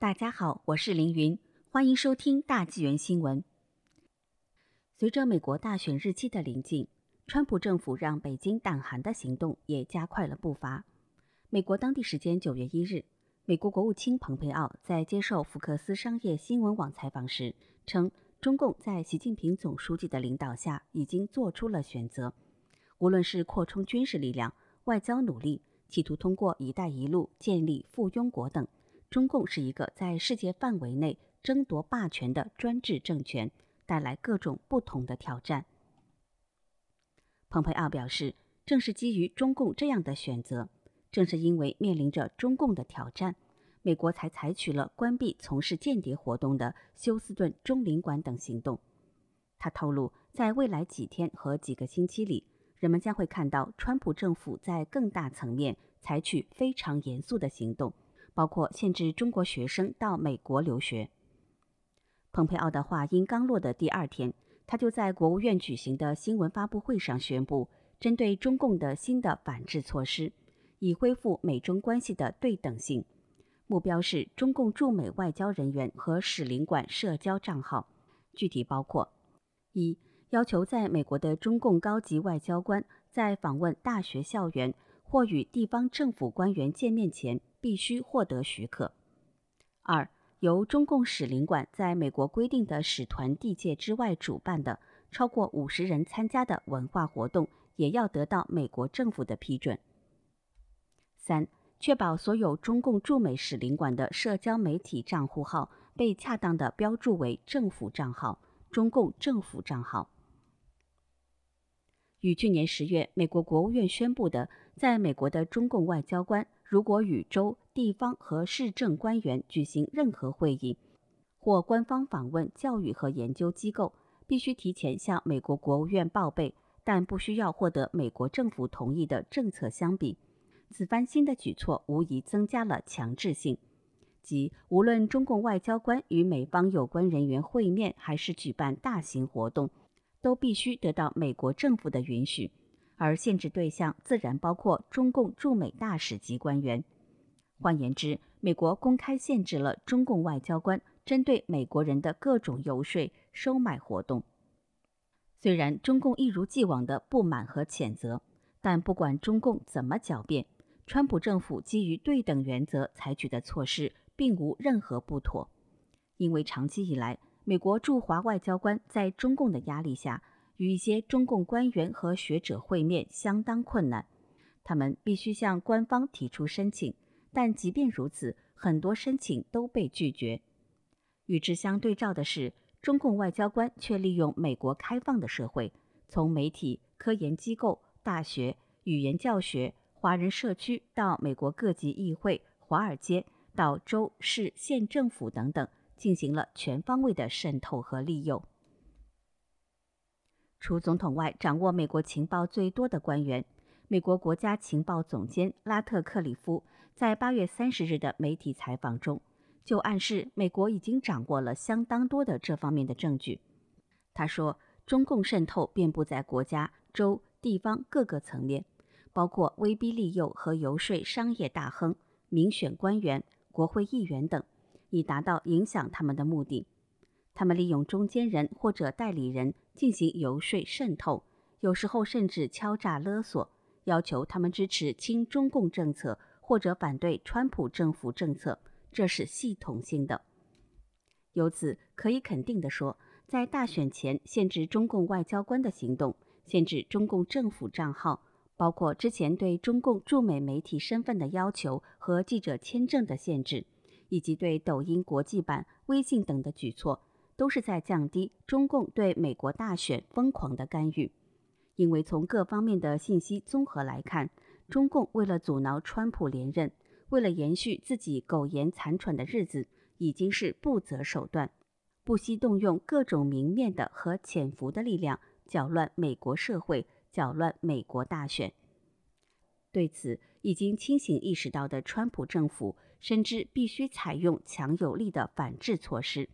大家好，我是凌云，欢迎收听大纪元新闻。随着美国大选日期的临近，川普政府让北京胆寒的行动也加快了步伐。美国当地时间九月一日，美国国务卿蓬佩奥在接受福克斯商业新闻网采访时称，中共在习近平总书记的领导下已经做出了选择，无论是扩充军事力量、外交努力，企图通过“一带一路”建立附庸国等。中共是一个在世界范围内争夺霸权的专制政权，带来各种不同的挑战。蓬佩奥表示，正是基于中共这样的选择，正是因为面临着中共的挑战，美国才采取了关闭从事间谍活动的休斯顿中领馆等行动。他透露，在未来几天和几个星期里，人们将会看到川普政府在更大层面采取非常严肃的行动。包括限制中国学生到美国留学。蓬佩奥的话音刚落的第二天，他就在国务院举行的新闻发布会上宣布，针对中共的新的反制措施，以恢复美中关系的对等性。目标是中共驻美外交人员和使领馆社交账号，具体包括：一、要求在美国的中共高级外交官在访问大学校园或与地方政府官员见面前。必须获得许可。二，由中共使领馆在美国规定的使团地界之外主办的超过五十人参加的文化活动，也要得到美国政府的批准。三，确保所有中共驻美使领馆的社交媒体账户号被恰当的标注为政府账号、中共政府账号。与去年十月美国国务院宣布的，在美国的中共外交官。如果与州、地方和市政官员举行任何会议，或官方访问教育和研究机构，必须提前向美国国务院报备，但不需要获得美国政府同意的政策相比，此番新的举措无疑增加了强制性，即无论中共外交官与美方有关人员会面，还是举办大型活动，都必须得到美国政府的允许。而限制对象自然包括中共驻美大使级官员。换言之，美国公开限制了中共外交官针对美国人的各种游说、收买活动。虽然中共一如既往的不满和谴责，但不管中共怎么狡辩，川普政府基于对等原则采取的措施并无任何不妥，因为长期以来，美国驻华外交官在中共的压力下。与一些中共官员和学者会面相当困难，他们必须向官方提出申请，但即便如此，很多申请都被拒绝。与之相对照的是，中共外交官却利用美国开放的社会，从媒体、科研机构、大学、语言教学、华人社区到美国各级议会、华尔街，到州市县政府等等，进行了全方位的渗透和利用。除总统外，掌握美国情报最多的官员，美国国家情报总监拉特克里夫在八月三十日的媒体采访中，就暗示美国已经掌握了相当多的这方面的证据。他说，中共渗透遍布在国家、州、地方各个层面，包括威逼利诱和游说商业大亨、民选官员、国会议员等，以达到影响他们的目的。他们利用中间人或者代理人进行游说渗透，有时候甚至敲诈勒索，要求他们支持亲中共政策或者反对川普政府政策。这是系统性的。由此可以肯定地说，在大选前限制中共外交官的行动，限制中共政府账号，包括之前对中共驻美媒体身份的要求和记者签证的限制，以及对抖音国际版、微信等的举措。都是在降低中共对美国大选疯狂的干预，因为从各方面的信息综合来看，中共为了阻挠川普连任，为了延续自己苟延残喘的日子，已经是不择手段，不惜动用各种明面的和潜伏的力量，搅乱美国社会，搅乱美国大选。对此，已经清醒意识到的川普政府深知必须采用强有力的反制措施。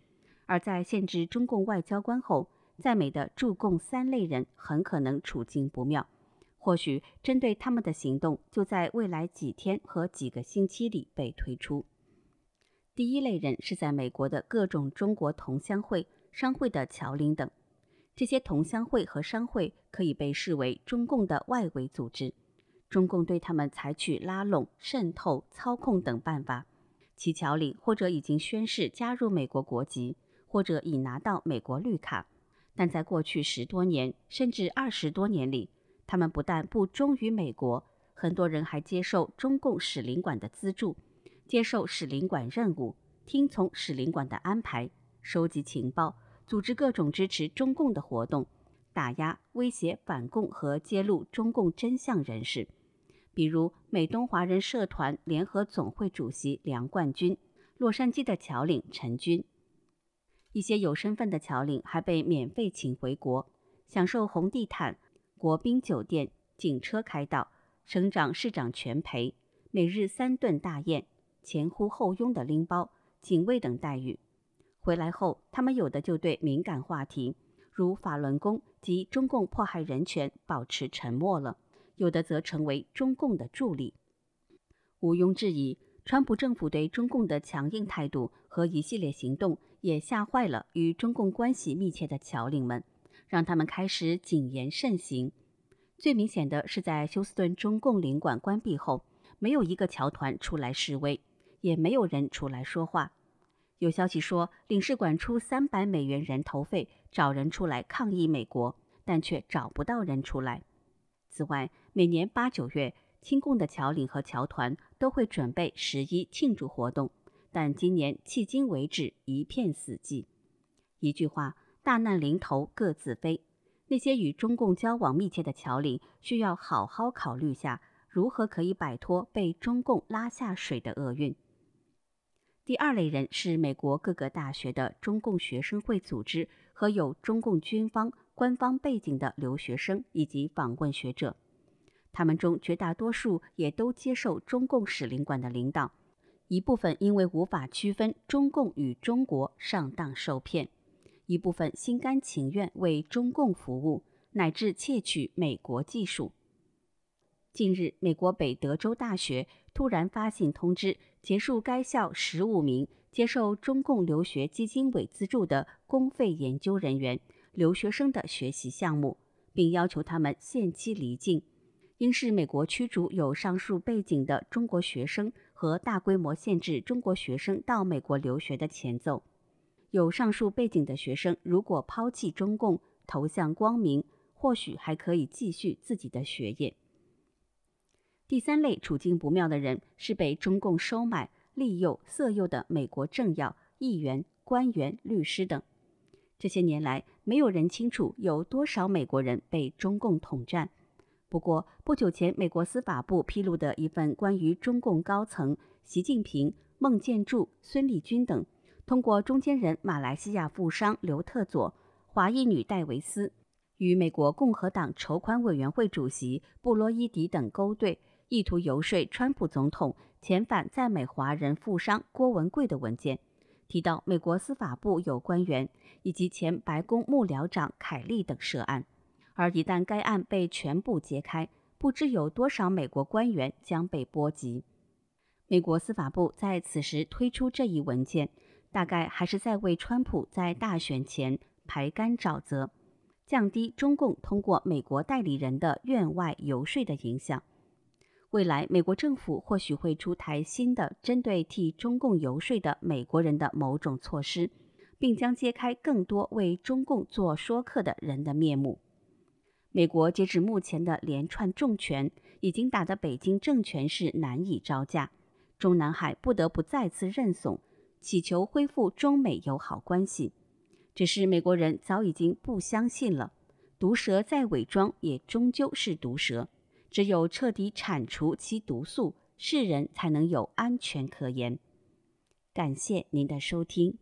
而在限制中共外交官后，在美的驻共三类人很可能处境不妙。或许针对他们的行动就在未来几天和几个星期里被推出。第一类人是在美国的各种中国同乡会、商会的侨领等。这些同乡会和商会可以被视为中共的外围组织，中共对他们采取拉拢、渗透、操控等办法。其侨领或者已经宣誓加入美国国籍，或者已拿到美国绿卡，但在过去十多年甚至二十多年里，他们不但不忠于美国，很多人还接受中共使领馆的资助，接受使领馆任务，听从使领馆的安排，收集情报。组织各种支持中共的活动，打压、威胁反共和揭露中共真相人士，比如美东华人社团联合总会主席梁冠军、洛杉矶的侨领陈军。一些有身份的侨领还被免费请回国，享受红地毯、国宾酒店、警车开道、省长市长全陪、每日三顿大宴、前呼后拥的拎包、警卫等待遇。回来后，他们有的就对敏感话题，如法轮功及中共迫害人权保持沉默了；有的则成为中共的助力。毋庸置疑，川普政府对中共的强硬态度和一系列行动，也吓坏了与中共关系密切的侨领们，让他们开始谨言慎行。最明显的是，在休斯顿中共领馆关闭后，没有一个侨团出来示威，也没有人出来说话。有消息说，领事馆出三百美元人头费找人出来抗议美国，但却找不到人出来。此外，每年八九月，亲共的侨领和侨团都会准备十一庆祝活动，但今年迄今为止一片死寂。一句话，大难临头各自飞。那些与中共交往密切的侨领需要好好考虑下，如何可以摆脱被中共拉下水的厄运。第二类人是美国各个大学的中共学生会组织和有中共军方官方背景的留学生以及访问学者，他们中绝大多数也都接受中共使领馆的领导，一部分因为无法区分中共与中国上当受骗，一部分心甘情愿为中共服务，乃至窃取美国技术。近日，美国北德州大学突然发信通知，结束该校十五名接受中共留学基金委资助的公费研究人员留学生的学习项目，并要求他们限期离境，应是美国驱逐有上述背景的中国学生和大规模限制中国学生到美国留学的前奏。有上述背景的学生如果抛弃中共，投向光明，或许还可以继续自己的学业。第三类处境不妙的人是被中共收买、利诱、色诱的美国政要、议员、官员、律师等。这些年来，没有人清楚有多少美国人被中共统战。不过，不久前，美国司法部披露的一份关于中共高层习近平、孟建柱、孙立军等，通过中间人马来西亚富商刘特佐、华裔女戴维斯，与美国共和党筹款委员会主席布洛伊迪等勾兑。意图游说川普总统遣返在美华人富商郭文贵的文件，提到美国司法部有官员以及前白宫幕僚长凯利等涉案，而一旦该案被全部揭开，不知有多少美国官员将被波及。美国司法部在此时推出这一文件，大概还是在为川普在大选前排干沼泽，降低中共通过美国代理人的院外游说的影响。未来，美国政府或许会出台新的针对替中共游说的美国人的某种措施，并将揭开更多为中共做说客的人的面目。美国截至目前的连串重拳，已经打得北京政权是难以招架，中南海不得不再次认怂，祈求恢复中美友好关系。只是美国人早已经不相信了，毒蛇再伪装，也终究是毒蛇。只有彻底铲除其毒素，世人才能有安全可言。感谢您的收听。